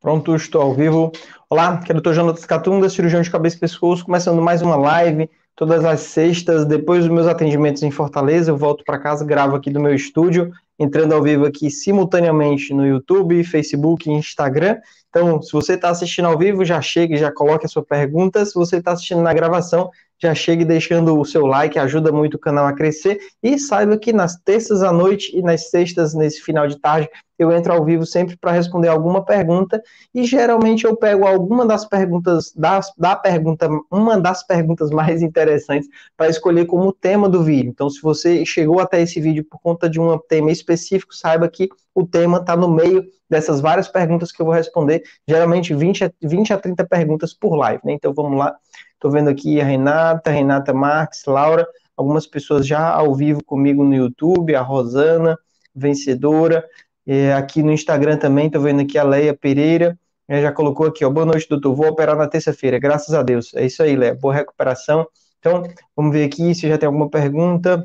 Pronto, estou ao vivo. Olá, aqui é o Dr. Jonas Catunda, cirurgião de cabeça e pescoço, começando mais uma live todas as sextas, depois dos meus atendimentos em Fortaleza, eu volto para casa, gravo aqui do meu estúdio, entrando ao vivo aqui simultaneamente no YouTube, Facebook e Instagram. Então, se você está assistindo ao vivo, já chegue, já coloque a sua pergunta. Se você está assistindo na gravação, já chegue deixando o seu like, ajuda muito o canal a crescer. E saiba que nas terças à noite e nas sextas, nesse final de tarde, eu entro ao vivo sempre para responder alguma pergunta. E geralmente eu pego alguma das perguntas, das, da pergunta, uma das perguntas mais interessantes para escolher como tema do vídeo. Então, se você chegou até esse vídeo por conta de um tema específico, saiba que o tema está no meio dessas várias perguntas que eu vou responder, geralmente 20 a, 20 a 30 perguntas por live, né? Então vamos lá. Estou vendo aqui a Renata, Renata Marques, Laura, algumas pessoas já ao vivo comigo no YouTube, a Rosana, vencedora. É, aqui no Instagram também, estou vendo aqui a Leia Pereira, é, já colocou aqui, ó, boa noite, doutor, vou operar na terça-feira, graças a Deus. É isso aí, Leia, boa recuperação. Então, vamos ver aqui se já tem alguma pergunta.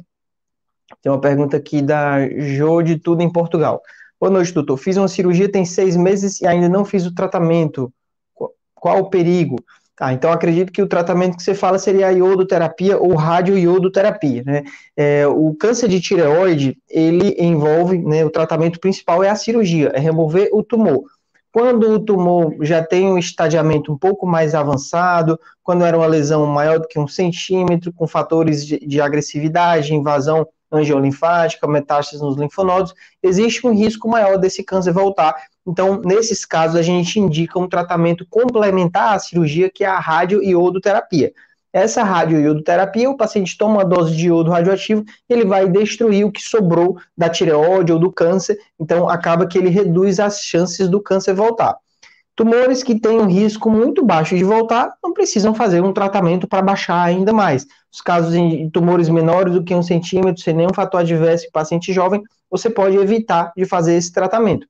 Tem uma pergunta aqui da Jo de Tudo em Portugal. Boa noite, doutor. Fiz uma cirurgia tem seis meses e ainda não fiz o tratamento. Qual o perigo? Ah, então acredito que o tratamento que você fala seria a iodoterapia ou radioiodoterapia, né? É, o câncer de tireoide, ele envolve, né, o tratamento principal é a cirurgia, é remover o tumor. Quando o tumor já tem um estadiamento um pouco mais avançado, quando era uma lesão maior do que um centímetro, com fatores de, de agressividade, invasão angiolinfática, metástases nos linfonodos, existe um risco maior desse câncer voltar então, nesses casos, a gente indica um tratamento complementar à cirurgia, que é a radioiodoterapia. Essa radioiodoterapia, o paciente toma uma dose de iodo radioativo, ele vai destruir o que sobrou da tireoide ou do câncer, então acaba que ele reduz as chances do câncer voltar. Tumores que têm um risco muito baixo de voltar não precisam fazer um tratamento para baixar ainda mais. Os casos de tumores menores do que um centímetro, sem nenhum fator adverso em paciente jovem, você pode evitar de fazer esse tratamento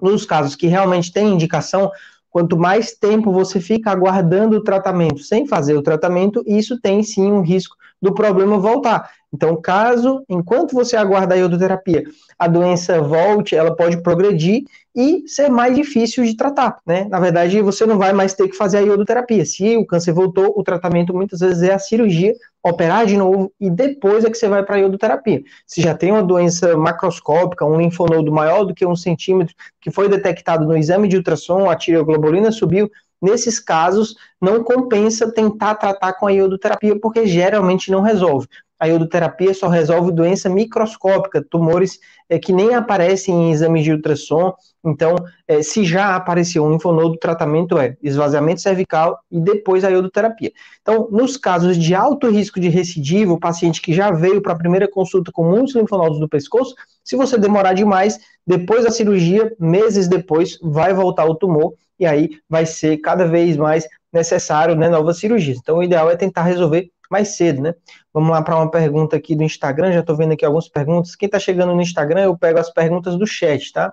nos casos que realmente tem indicação, quanto mais tempo você fica aguardando o tratamento sem fazer o tratamento, isso tem sim um risco do problema voltar. Então, caso, enquanto você aguarda a iodoterapia, a doença volte, ela pode progredir e ser mais difícil de tratar, né? Na verdade, você não vai mais ter que fazer a iodoterapia. Se o câncer voltou, o tratamento muitas vezes é a cirurgia, operar de novo e depois é que você vai para a iodoterapia. Se já tem uma doença macroscópica, um linfonodo maior do que um centímetro, que foi detectado no exame de ultrassom, a tireoglobulina subiu, nesses casos não compensa tentar tratar com a iodoterapia, porque geralmente não resolve a iodoterapia só resolve doença microscópica, tumores é, que nem aparecem em exames de ultrassom. Então, é, se já apareceu um linfonodo, o tratamento é esvaziamento cervical e depois a iodoterapia. Então, nos casos de alto risco de recidiva, o paciente que já veio para a primeira consulta com muitos linfonodos do pescoço, se você demorar demais, depois da cirurgia, meses depois, vai voltar o tumor e aí vai ser cada vez mais necessário né, novas cirurgias. Então, o ideal é tentar resolver mais cedo, né? Vamos lá para uma pergunta aqui do Instagram, já estou vendo aqui algumas perguntas. Quem está chegando no Instagram, eu pego as perguntas do chat, tá?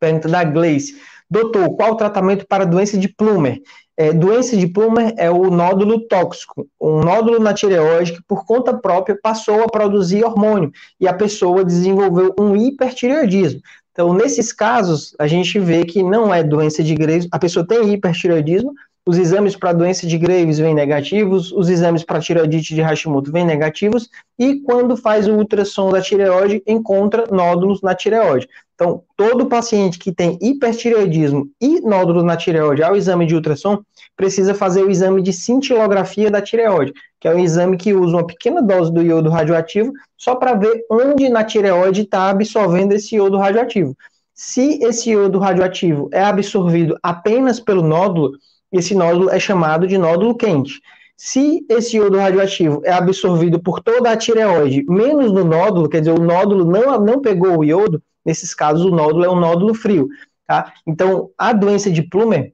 Pergunta da Gleice. Doutor, qual o tratamento para doença de Plumer? É, doença de Plumer é o nódulo tóxico, um nódulo na tireoide que, por conta própria, passou a produzir hormônio e a pessoa desenvolveu um hipertireoidismo. Então, nesses casos, a gente vê que não é doença de Graves, a pessoa tem hipertireoidismo, os exames para doença de Graves vêm negativos, os exames para tireoidite de Hashimoto vêm negativos, e quando faz o ultrassom da tireoide, encontra nódulos na tireoide. Então, todo paciente que tem hipertireoidismo e nódulos na tireoide ao exame de ultrassom, precisa fazer o exame de cintilografia da tireoide, que é um exame que usa uma pequena dose do iodo radioativo só para ver onde na tireoide está absorvendo esse iodo radioativo. Se esse iodo radioativo é absorvido apenas pelo nódulo, esse nódulo é chamado de nódulo quente. Se esse iodo radioativo é absorvido por toda a tireoide, menos no nódulo, quer dizer, o nódulo não, não pegou o iodo, nesses casos o nódulo é um nódulo frio. Tá? Então, a doença de Plumer,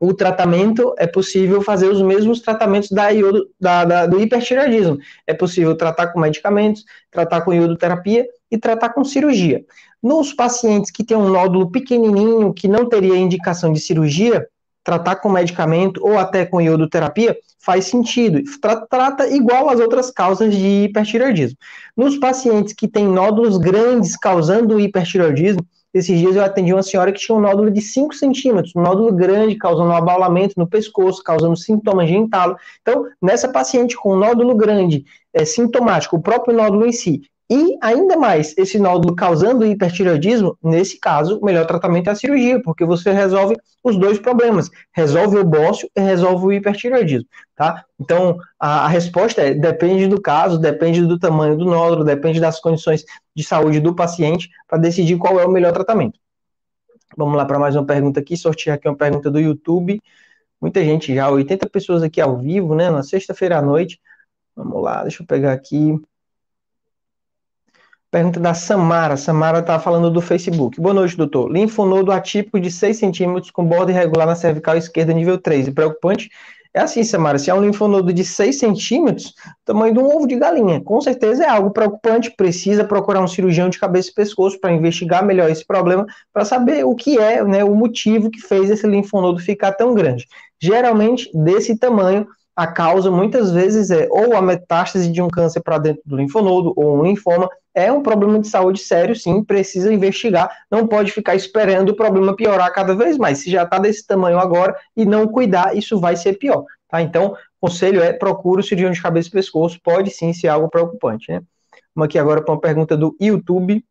o tratamento é possível fazer os mesmos tratamentos da iodo, da, da, do hipertireoidismo. É possível tratar com medicamentos, tratar com iodoterapia e tratar com cirurgia. Nos pacientes que têm um nódulo pequenininho, que não teria indicação de cirurgia, tratar com medicamento ou até com iodoterapia faz sentido. Trata igual às outras causas de hipertireoidismo. Nos pacientes que têm nódulos grandes causando hipertireoidismo, Esses dias eu atendi uma senhora que tinha um nódulo de 5 centímetros, um nódulo grande, causando um abaulamento no pescoço, causando sintomas de entalo. Então, nessa paciente com um nódulo grande, é, sintomático, o próprio nódulo em si, e ainda mais, esse nódulo causando hipertireoidismo, nesse caso, o melhor tratamento é a cirurgia, porque você resolve os dois problemas, resolve o bócio e resolve o hipertireoidismo, tá? Então, a, a resposta é, depende do caso, depende do tamanho do nódulo, depende das condições de saúde do paciente, para decidir qual é o melhor tratamento. Vamos lá para mais uma pergunta aqui, sortear aqui uma pergunta do YouTube. Muita gente já, 80 pessoas aqui ao vivo, né, na sexta-feira à noite. Vamos lá, deixa eu pegar aqui. Pergunta da Samara. Samara está falando do Facebook. Boa noite, doutor. Linfonodo atípico de 6 centímetros com borda irregular na cervical esquerda, nível 3. E preocupante é assim, Samara, se é um linfonodo de 6 centímetros, tamanho de um ovo de galinha, com certeza é algo preocupante, precisa procurar um cirurgião de cabeça e pescoço para investigar melhor esse problema, para saber o que é, né, o motivo que fez esse linfonodo ficar tão grande. Geralmente, desse tamanho, a causa muitas vezes é ou a metástase de um câncer para dentro do linfonodo ou um linfoma. É um problema de saúde sério, sim, precisa investigar. Não pode ficar esperando o problema piorar cada vez mais. Se já está desse tamanho agora e não cuidar, isso vai ser pior. Tá? Então, o conselho é procure o cirurgião de cabeça e pescoço, pode sim ser algo preocupante. Né? Vamos aqui agora para uma pergunta do YouTube.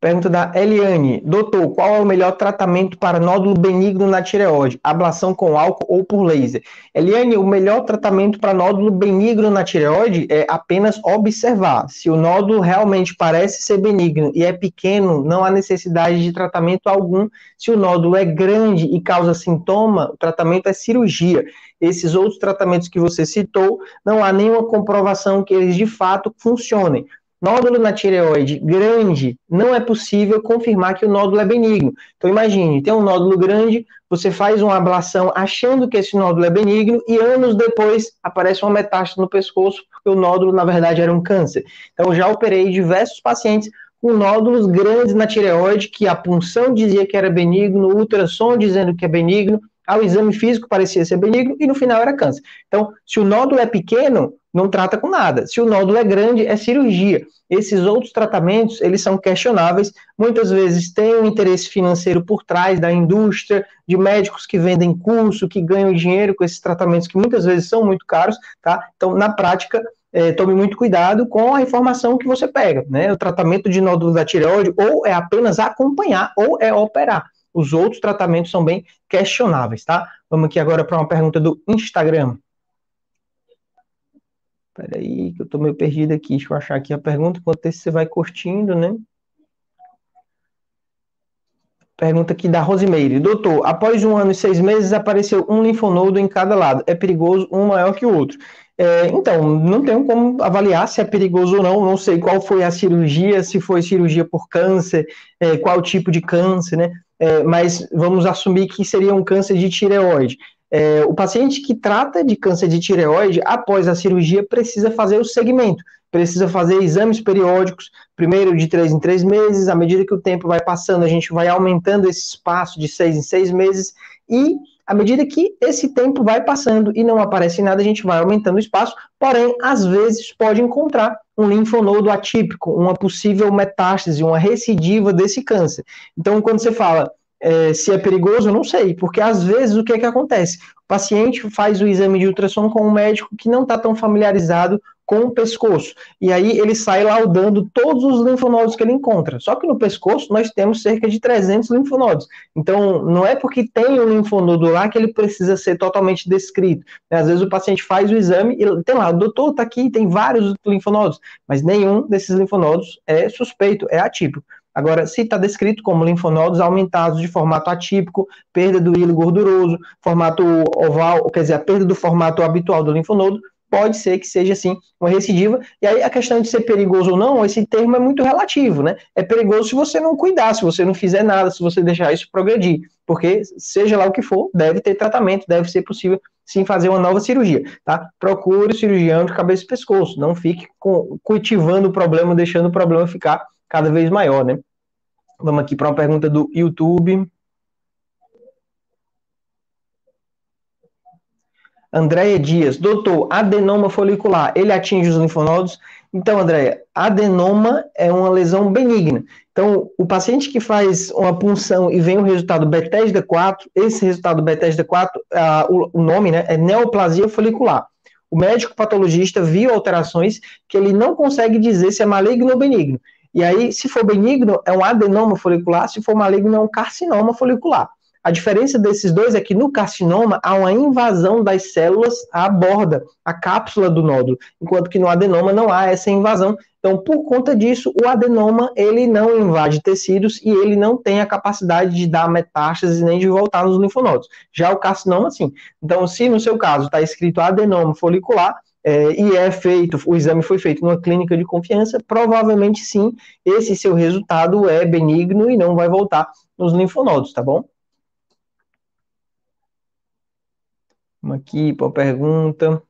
Pergunta da Eliane. Doutor, qual é o melhor tratamento para nódulo benigno na tireoide? Ablação com álcool ou por laser? Eliane, o melhor tratamento para nódulo benigno na tireoide é apenas observar. Se o nódulo realmente parece ser benigno e é pequeno, não há necessidade de tratamento algum. Se o nódulo é grande e causa sintoma, o tratamento é cirurgia. Esses outros tratamentos que você citou, não há nenhuma comprovação que eles de fato funcionem. Nódulo na tireoide grande, não é possível confirmar que o nódulo é benigno. Então imagine, tem um nódulo grande, você faz uma ablação achando que esse nódulo é benigno e anos depois aparece uma metástase no pescoço porque o nódulo na verdade era um câncer. Então já operei diversos pacientes com nódulos grandes na tireoide que a punção dizia que era benigno, o ultrassom dizendo que é benigno, ao exame físico parecia ser benigno e no final era câncer. Então, se o nódulo é pequeno, não trata com nada. Se o nódulo é grande, é cirurgia. Esses outros tratamentos, eles são questionáveis, muitas vezes tem um interesse financeiro por trás da indústria, de médicos que vendem curso, que ganham dinheiro com esses tratamentos que muitas vezes são muito caros, tá? Então, na prática, é, tome muito cuidado com a informação que você pega, né? O tratamento de nódulo da tireoide ou é apenas acompanhar ou é operar. Os outros tratamentos são bem questionáveis, tá? Vamos aqui agora para uma pergunta do Instagram. Espera aí, que eu estou meio perdido aqui. Deixa eu achar aqui a pergunta, enquanto esse você vai curtindo, né? Pergunta aqui da Rosimeire. Doutor, após um ano e seis meses apareceu um linfonodo em cada lado. É perigoso um maior que o outro? É, então, não tenho como avaliar se é perigoso ou não. Não sei qual foi a cirurgia, se foi cirurgia por câncer, é, qual tipo de câncer, né? É, mas vamos assumir que seria um câncer de tireoide. É, o paciente que trata de câncer de tireoide, após a cirurgia, precisa fazer o segmento, precisa fazer exames periódicos, primeiro de três em três meses, à medida que o tempo vai passando, a gente vai aumentando esse espaço de seis em seis meses, e à medida que esse tempo vai passando e não aparece nada, a gente vai aumentando o espaço, porém, às vezes pode encontrar um linfonodo atípico, uma possível metástase, uma recidiva desse câncer. Então, quando você fala é, se é perigoso, eu não sei, porque às vezes o que é que acontece? O paciente faz o exame de ultrassom com um médico que não está tão familiarizado com o pescoço. E aí ele sai laudando todos os linfonodos que ele encontra. Só que no pescoço nós temos cerca de 300 linfonodos. Então, não é porque tem um linfonodo lá que ele precisa ser totalmente descrito. Às vezes o paciente faz o exame e tem lá, doutor está aqui, tem vários linfonodos, mas nenhum desses linfonodos é suspeito, é atípico. Agora, se está descrito como linfonodos aumentados de formato atípico, perda do hilo gorduroso, formato oval, quer dizer, a perda do formato habitual do linfonodo, pode ser que seja assim uma recidiva. E aí a questão de ser perigoso ou não, esse termo é muito relativo, né? É perigoso se você não cuidar, se você não fizer nada, se você deixar isso progredir, porque seja lá o que for, deve ter tratamento, deve ser possível sim fazer uma nova cirurgia, tá? Procure o cirurgião de cabeça e pescoço, não fique cultivando o problema, deixando o problema ficar cada vez maior, né? Vamos aqui para uma pergunta do YouTube. Andréia Dias, doutor, adenoma folicular, ele atinge os linfonodos? Então, Andréia, adenoma é uma lesão benigna. Então, o paciente que faz uma punção e vem o resultado Bethesda 4, esse resultado Bethesda 4, uh, o, o, nome né, é neoplasia folicular. O médico patologista viu alterações que ele não consegue dizer se é maligno ou benigno. E aí, se for benigno, é um adenoma folicular, se for maligno, é um carcinoma folicular. A diferença desses dois é que no carcinoma há uma invasão das células à borda, a cápsula do nódulo, enquanto que no adenoma não há essa invasão. Então, por conta disso, o adenoma ele não invade tecidos e ele não tem a capacidade de dar metástase nem de voltar nos linfonodos. Já o carcinoma, sim. Então, se no seu caso está escrito adenoma folicular, é, e é feito, o exame foi feito numa clínica de confiança, provavelmente sim, esse seu resultado é benigno e não vai voltar nos linfonodos, tá bom? Vamos aqui para a pergunta.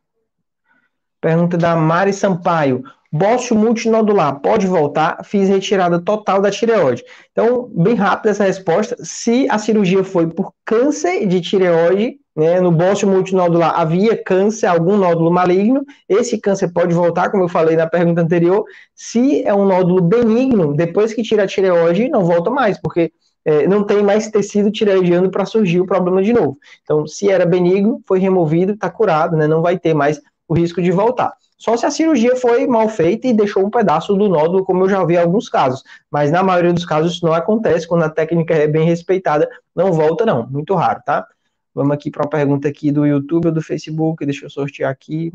Pergunta da Mari Sampaio. Bócio multinodular, pode voltar? Fiz retirada total da tireoide. Então, bem rápida essa resposta. Se a cirurgia foi por câncer de tireoide, né, no bócio multinodular havia câncer, algum nódulo maligno, esse câncer pode voltar, como eu falei na pergunta anterior. Se é um nódulo benigno, depois que tira a tireoide, não volta mais, porque é, não tem mais tecido tireoidiano para surgir o problema de novo. Então, se era benigno, foi removido, está curado, né, não vai ter mais o risco de voltar. Só se a cirurgia foi mal feita e deixou um pedaço do nódulo, como eu já vi em alguns casos. Mas na maioria dos casos isso não acontece, quando a técnica é bem respeitada, não volta não, muito raro, tá? Vamos aqui para uma pergunta aqui do YouTube ou do Facebook, deixa eu sortear aqui.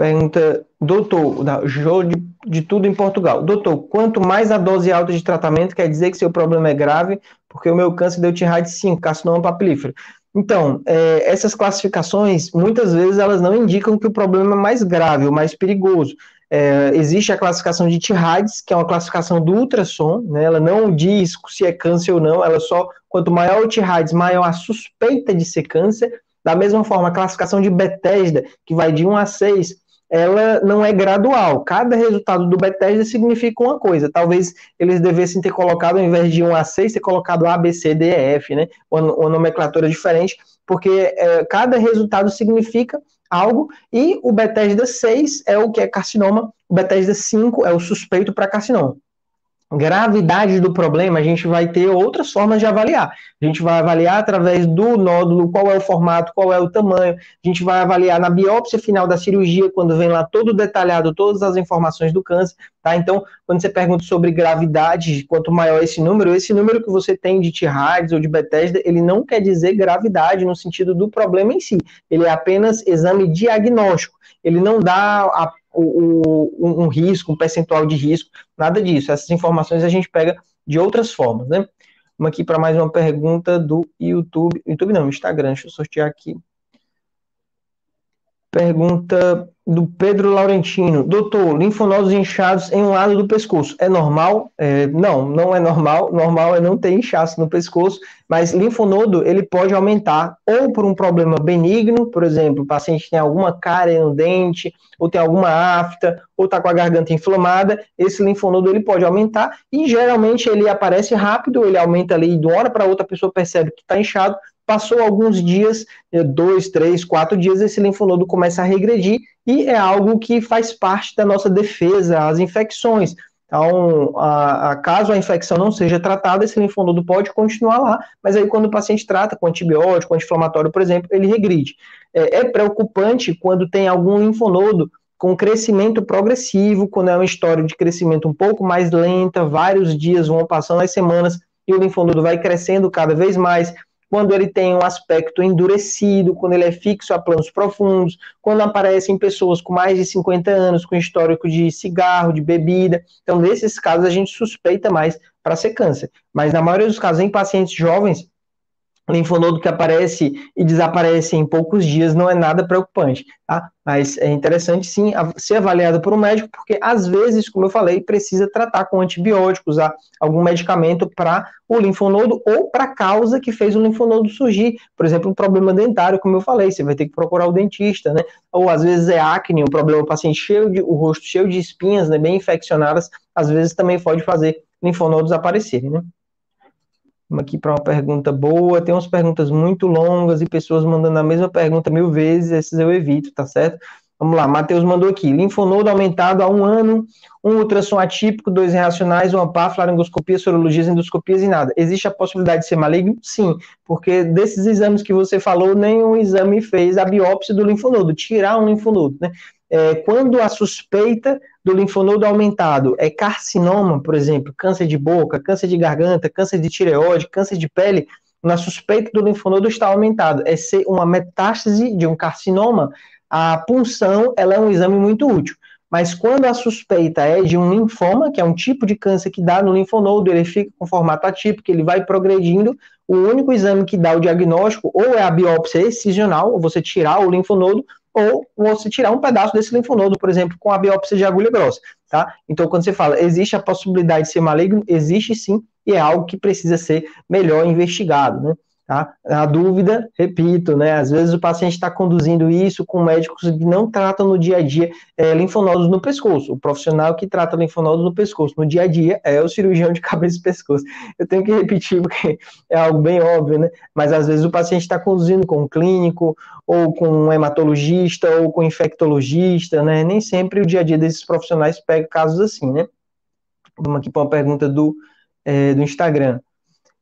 Pergunta, doutor, Jô de, de tudo em Portugal. Doutor, quanto mais a dose alta de tratamento, quer dizer que seu problema é grave, porque o meu câncer deu T-RAD 5, carcinoma papilífero. Então, é, essas classificações, muitas vezes, elas não indicam que o problema é mais grave, ou mais perigoso. É, existe a classificação de T-RADS, que é uma classificação do ultrassom, né, ela não diz se é câncer ou não, ela só, quanto maior o T-RADS, maior a suspeita de ser câncer. Da mesma forma, a classificação de Bethesda, que vai de 1 a 6, ela não é gradual. Cada resultado do Bethesda significa uma coisa. Talvez eles devessem ter colocado, ao invés de 1 a 6, ter colocado A, B, C, D, E, F, né? Uma, uma nomenclatura diferente, porque é, cada resultado significa algo, e o Bethesda 6 é o que é carcinoma, o Bethesda 5 é o suspeito para carcinoma gravidade do problema, a gente vai ter outras formas de avaliar. A gente vai avaliar através do nódulo, qual é o formato, qual é o tamanho. A gente vai avaliar na biópsia final da cirurgia, quando vem lá todo detalhado, todas as informações do câncer, tá? Então, quando você pergunta sobre gravidade, quanto maior esse número, esse número que você tem de T-RADS ou de Bethesda, ele não quer dizer gravidade no sentido do problema em si. Ele é apenas exame diagnóstico. Ele não dá a o, o, um risco, um percentual de risco, nada disso. Essas informações a gente pega de outras formas, né? Vamos aqui para mais uma pergunta do YouTube. YouTube não, Instagram, deixa eu sortear aqui. Pergunta do Pedro Laurentino. Doutor, linfonodos inchados em um lado do pescoço. É normal? É, não, não é normal. Normal é não ter inchaço no pescoço, mas linfonodo ele pode aumentar ou por um problema benigno, por exemplo, o paciente tem alguma cárie no dente, ou tem alguma afta, ou está com a garganta inflamada, esse linfonodo ele pode aumentar e geralmente ele aparece rápido, ele aumenta ali de uma hora para outra, a pessoa percebe que está inchado, Passou alguns dias, eh, dois, três, quatro dias, esse linfonodo começa a regredir e é algo que faz parte da nossa defesa às infecções. Então, a, a, caso a infecção não seja tratada, esse linfonodo pode continuar lá, mas aí quando o paciente trata com antibiótico, anti-inflamatório, por exemplo, ele regride. É, é preocupante quando tem algum linfonodo com crescimento progressivo, quando é uma história de crescimento um pouco mais lenta, vários dias vão passando as semanas e o linfonodo vai crescendo cada vez mais, quando ele tem um aspecto endurecido, quando ele é fixo a planos profundos, quando aparece em pessoas com mais de 50 anos, com histórico de cigarro, de bebida. Então, nesses casos, a gente suspeita mais para ser câncer. Mas na maioria dos casos, em pacientes jovens, linfonodo que aparece e desaparece em poucos dias não é nada preocupante, tá? Mas é interessante sim ser avaliado por um médico, porque às vezes, como eu falei, precisa tratar com antibióticos, usar algum medicamento para o linfonodo ou para a causa que fez o linfonodo surgir. Por exemplo, um problema dentário, como eu falei, você vai ter que procurar o dentista, né? Ou às vezes é acne, um problema, o paciente cheio de, o rosto cheio de espinhas, né, bem infeccionadas, às vezes também pode fazer linfonodos aparecerem, né? Aqui para uma pergunta boa. Tem umas perguntas muito longas e pessoas mandando a mesma pergunta mil vezes, esses eu evito, tá certo? Vamos lá, Matheus mandou aqui. Linfonodo aumentado há um ano, um ultrassom atípico, dois reacionais, uma PAF, laringoscopia, sorologias, endoscopias e nada. Existe a possibilidade de ser maligno? Sim, porque desses exames que você falou, nenhum exame fez a biópsia do linfonodo, tirar um linfonodo, né? É, quando a suspeita do linfonodo aumentado é carcinoma, por exemplo, câncer de boca, câncer de garganta, câncer de tireoide, câncer de pele, na suspeita do linfonodo está aumentado, é ser uma metástase de um carcinoma, a punção ela é um exame muito útil. Mas quando a suspeita é de um linfoma, que é um tipo de câncer que dá no linfonodo, ele fica com formato atípico, ele vai progredindo, o único exame que dá o diagnóstico ou é a biópsia excisional, ou você tirar o linfonodo, ou você tirar um pedaço desse linfonodo, por exemplo, com a biópsia de agulha grossa, tá? Então, quando você fala, existe a possibilidade de ser maligno? Existe sim, e é algo que precisa ser melhor investigado, né? Tá? A dúvida, repito, né? Às vezes o paciente está conduzindo isso com médicos que não tratam no dia a dia é, linfonodos no pescoço. O profissional que trata linfonodos no pescoço no dia a dia é o cirurgião de cabeça e pescoço. Eu tenho que repetir porque é algo bem óbvio, né? Mas às vezes o paciente está conduzindo com um clínico, ou com um hematologista, ou com um infectologista, né? Nem sempre o dia a dia desses profissionais pega casos assim, né? Vamos aqui para uma pergunta do, é, do Instagram.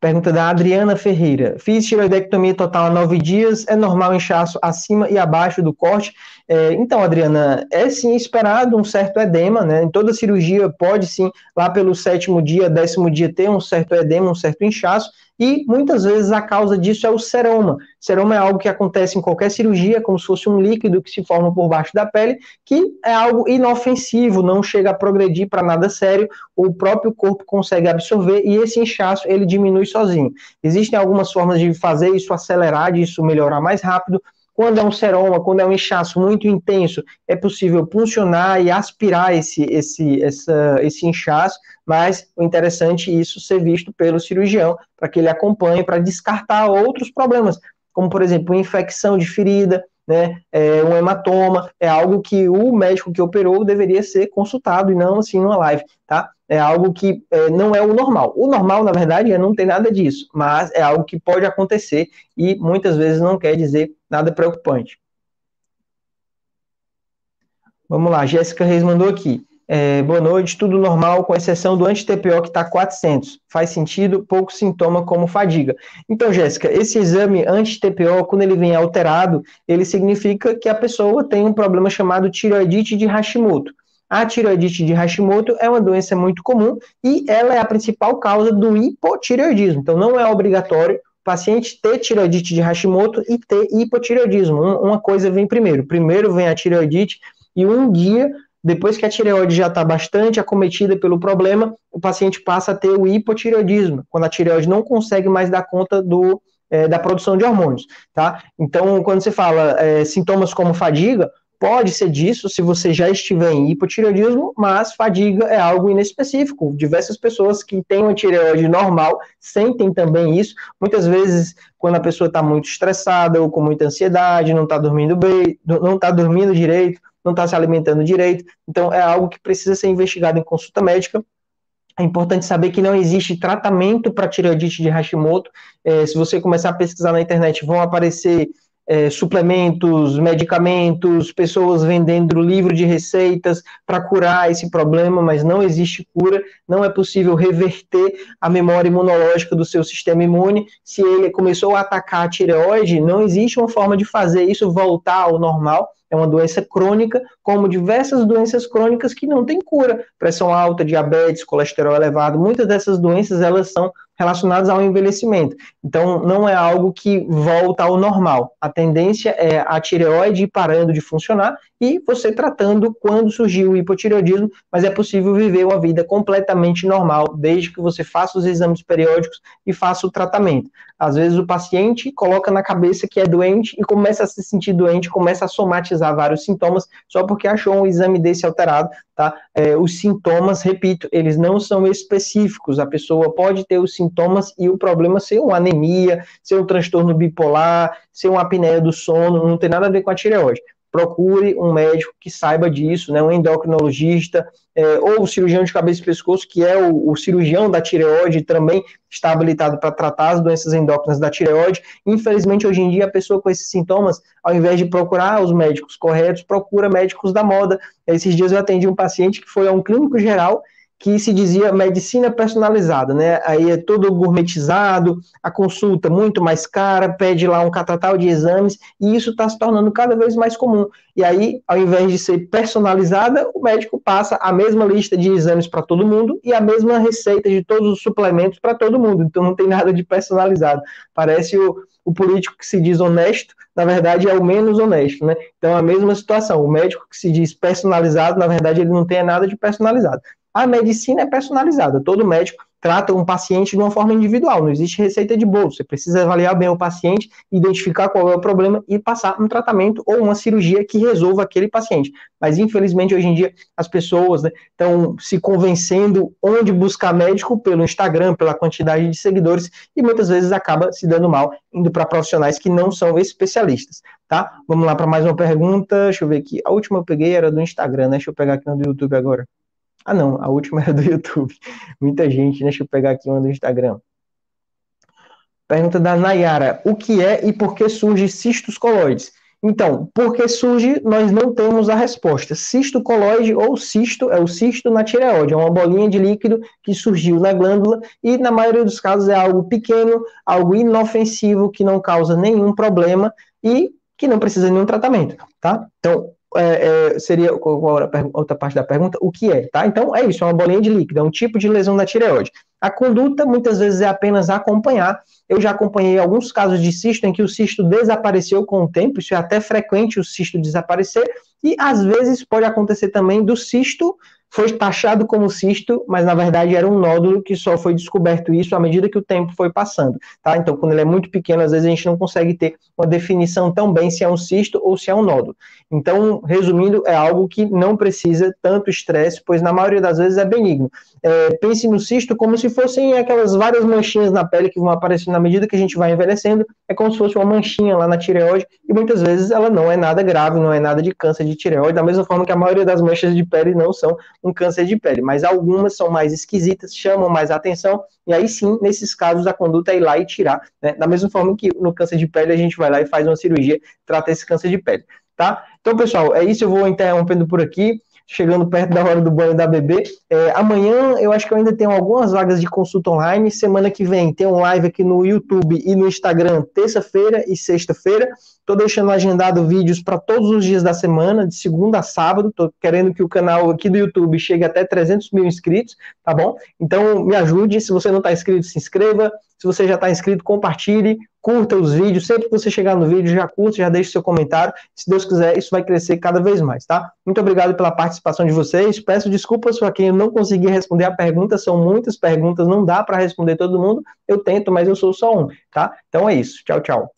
Pergunta da Adriana Ferreira. Fiz tiroidectomia total há nove dias. É normal inchaço acima e abaixo do corte? É, então, Adriana, é sim esperado um certo edema, né? Em toda cirurgia pode sim, lá pelo sétimo dia, décimo dia, ter um certo edema, um certo inchaço. E muitas vezes a causa disso é o seroma. Seroma é algo que acontece em qualquer cirurgia, como se fosse um líquido que se forma por baixo da pele, que é algo inofensivo, não chega a progredir para nada sério, o próprio corpo consegue absorver e esse inchaço ele diminui sozinho. Existem algumas formas de fazer isso acelerar, de isso melhorar mais rápido, quando é um seroma, quando é um inchaço muito intenso, é possível puncionar e aspirar esse, esse, essa, esse inchaço, mas o interessante é isso ser visto pelo cirurgião, para que ele acompanhe, para descartar outros problemas, como, por exemplo, infecção de ferida, né, é, um hematoma, é algo que o médico que operou deveria ser consultado e não assim numa live, tá? É algo que é, não é o normal. O normal, na verdade, é não ter nada disso, mas é algo que pode acontecer e muitas vezes não quer dizer nada preocupante. Vamos lá, Jéssica Reis mandou aqui. É, boa noite, tudo normal, com exceção do anti-TPO que está 400. Faz sentido, pouco sintoma como fadiga. Então, Jéssica, esse exame anti-TPO, quando ele vem alterado, ele significa que a pessoa tem um problema chamado tiroidite de Hashimoto. A tiroidite de Hashimoto é uma doença muito comum e ela é a principal causa do hipotireoidismo. Então, não é obrigatório o paciente ter tiroidite de Hashimoto e ter hipotireoidismo. Uma coisa vem primeiro. Primeiro vem a tiroidite e um dia depois que a tireoide já está bastante acometida pelo problema, o paciente passa a ter o hipotireoidismo, quando a tireoide não consegue mais dar conta do, é, da produção de hormônios, tá? Então, quando você fala é, sintomas como fadiga, pode ser disso se você já estiver em hipotireoidismo, mas fadiga é algo inespecífico. Diversas pessoas que têm uma tireoide normal sentem também isso. Muitas vezes, quando a pessoa está muito estressada ou com muita ansiedade, não está dormindo bem, não está dormindo direito, não está se alimentando direito. Então, é algo que precisa ser investigado em consulta médica. É importante saber que não existe tratamento para tireoidite de Hashimoto. É, se você começar a pesquisar na internet, vão aparecer é, suplementos, medicamentos, pessoas vendendo livro de receitas para curar esse problema, mas não existe cura, não é possível reverter a memória imunológica do seu sistema imune. Se ele começou a atacar a tireoide, não existe uma forma de fazer isso voltar ao normal. É uma doença crônica, como diversas doenças crônicas que não têm cura. Pressão alta, diabetes, colesterol elevado, muitas dessas doenças elas são relacionadas ao envelhecimento. Então, não é algo que volta ao normal. A tendência é a tireoide ir parando de funcionar e você tratando quando surgiu o hipotireoidismo, mas é possível viver uma vida completamente normal, desde que você faça os exames periódicos e faça o tratamento. Às vezes o paciente coloca na cabeça que é doente e começa a se sentir doente, começa a somatizar vários sintomas só porque achou um exame desse alterado, tá? É, os sintomas, repito, eles não são específicos. A pessoa pode ter os sintomas e o problema ser uma anemia, ser um transtorno bipolar, ser uma apneia do sono, não tem nada a ver com a tireoide procure um médico que saiba disso, né, um endocrinologista, é, ou o cirurgião de cabeça e pescoço, que é o, o cirurgião da tireoide, também está habilitado para tratar as doenças endócrinas da tireoide. Infelizmente, hoje em dia, a pessoa com esses sintomas, ao invés de procurar os médicos corretos, procura médicos da moda. Esses dias eu atendi um paciente que foi a um clínico geral que se dizia medicina personalizada, né? Aí é todo gourmetizado, a consulta muito mais cara, pede lá um catatal de exames, e isso está se tornando cada vez mais comum. E aí, ao invés de ser personalizada, o médico passa a mesma lista de exames para todo mundo e a mesma receita de todos os suplementos para todo mundo. Então não tem nada de personalizado. Parece o, o político que se diz honesto, na verdade é o menos honesto, né? Então a mesma situação. O médico que se diz personalizado, na verdade ele não tem nada de personalizado. A medicina é personalizada. Todo médico trata um paciente de uma forma individual. Não existe receita de bolo. Você precisa avaliar bem o paciente, identificar qual é o problema e passar um tratamento ou uma cirurgia que resolva aquele paciente. Mas infelizmente hoje em dia as pessoas estão né, se convencendo onde buscar médico pelo Instagram, pela quantidade de seguidores e muitas vezes acaba se dando mal indo para profissionais que não são especialistas. Tá? Vamos lá para mais uma pergunta. Deixa eu ver aqui. A última eu peguei era do Instagram, né? Deixa eu pegar aqui no do YouTube agora. Ah, não, a última era do YouTube. Muita gente, deixa eu pegar aqui uma do Instagram. Pergunta da Nayara: O que é e por que surge cistos coloides? Então, por que surge, nós não temos a resposta. Cisto coloide ou cisto é o cisto na tireoide, é uma bolinha de líquido que surgiu na glândula e, na maioria dos casos, é algo pequeno, algo inofensivo, que não causa nenhum problema e que não precisa de nenhum tratamento, tá? Então, é, é, seria outra parte da pergunta? O que é, tá? Então é isso, é uma bolinha de líquido, é um tipo de lesão da tireoide. A conduta muitas vezes é apenas acompanhar. Eu já acompanhei alguns casos de cisto em que o cisto desapareceu com o tempo, isso é até frequente o cisto desaparecer, e às vezes pode acontecer também do cisto foi taxado como cisto, mas na verdade era um nódulo que só foi descoberto isso à medida que o tempo foi passando, tá? Então, quando ele é muito pequeno, às vezes a gente não consegue ter uma definição tão bem se é um cisto ou se é um nódulo. Então, resumindo, é algo que não precisa tanto estresse, pois na maioria das vezes é benigno. É, pense no cisto como se fossem aquelas várias manchinhas na pele que vão aparecendo na medida que a gente vai envelhecendo, é como se fosse uma manchinha lá na tireoide, e muitas vezes ela não é nada grave, não é nada de câncer de tireoide, da mesma forma que a maioria das manchas de pele não são um câncer de pele, mas algumas são mais esquisitas, chamam mais atenção, e aí sim, nesses casos, a conduta é ir lá e tirar, né? Da mesma forma que no câncer de pele a gente vai lá e faz uma cirurgia, trata esse câncer de pele, tá? Então, pessoal, é isso, eu vou interrompendo por aqui chegando perto da hora do banho da bebê. É, amanhã eu acho que eu ainda tenho algumas vagas de consulta online. Semana que vem tem um live aqui no YouTube e no Instagram, terça-feira e sexta-feira. Estou deixando agendado vídeos para todos os dias da semana, de segunda a sábado. Estou querendo que o canal aqui do YouTube chegue até 300 mil inscritos, tá bom? Então me ajude. Se você não está inscrito, se inscreva. Se você já está inscrito, compartilhe, curta os vídeos. Sempre que você chegar no vídeo, já curta, já deixe seu comentário. Se Deus quiser, isso vai crescer cada vez mais, tá? Muito obrigado pela participação de vocês. Peço desculpas para quem eu não consegui responder a pergunta. São muitas perguntas, não dá para responder todo mundo. Eu tento, mas eu sou só um, tá? Então é isso. Tchau, tchau.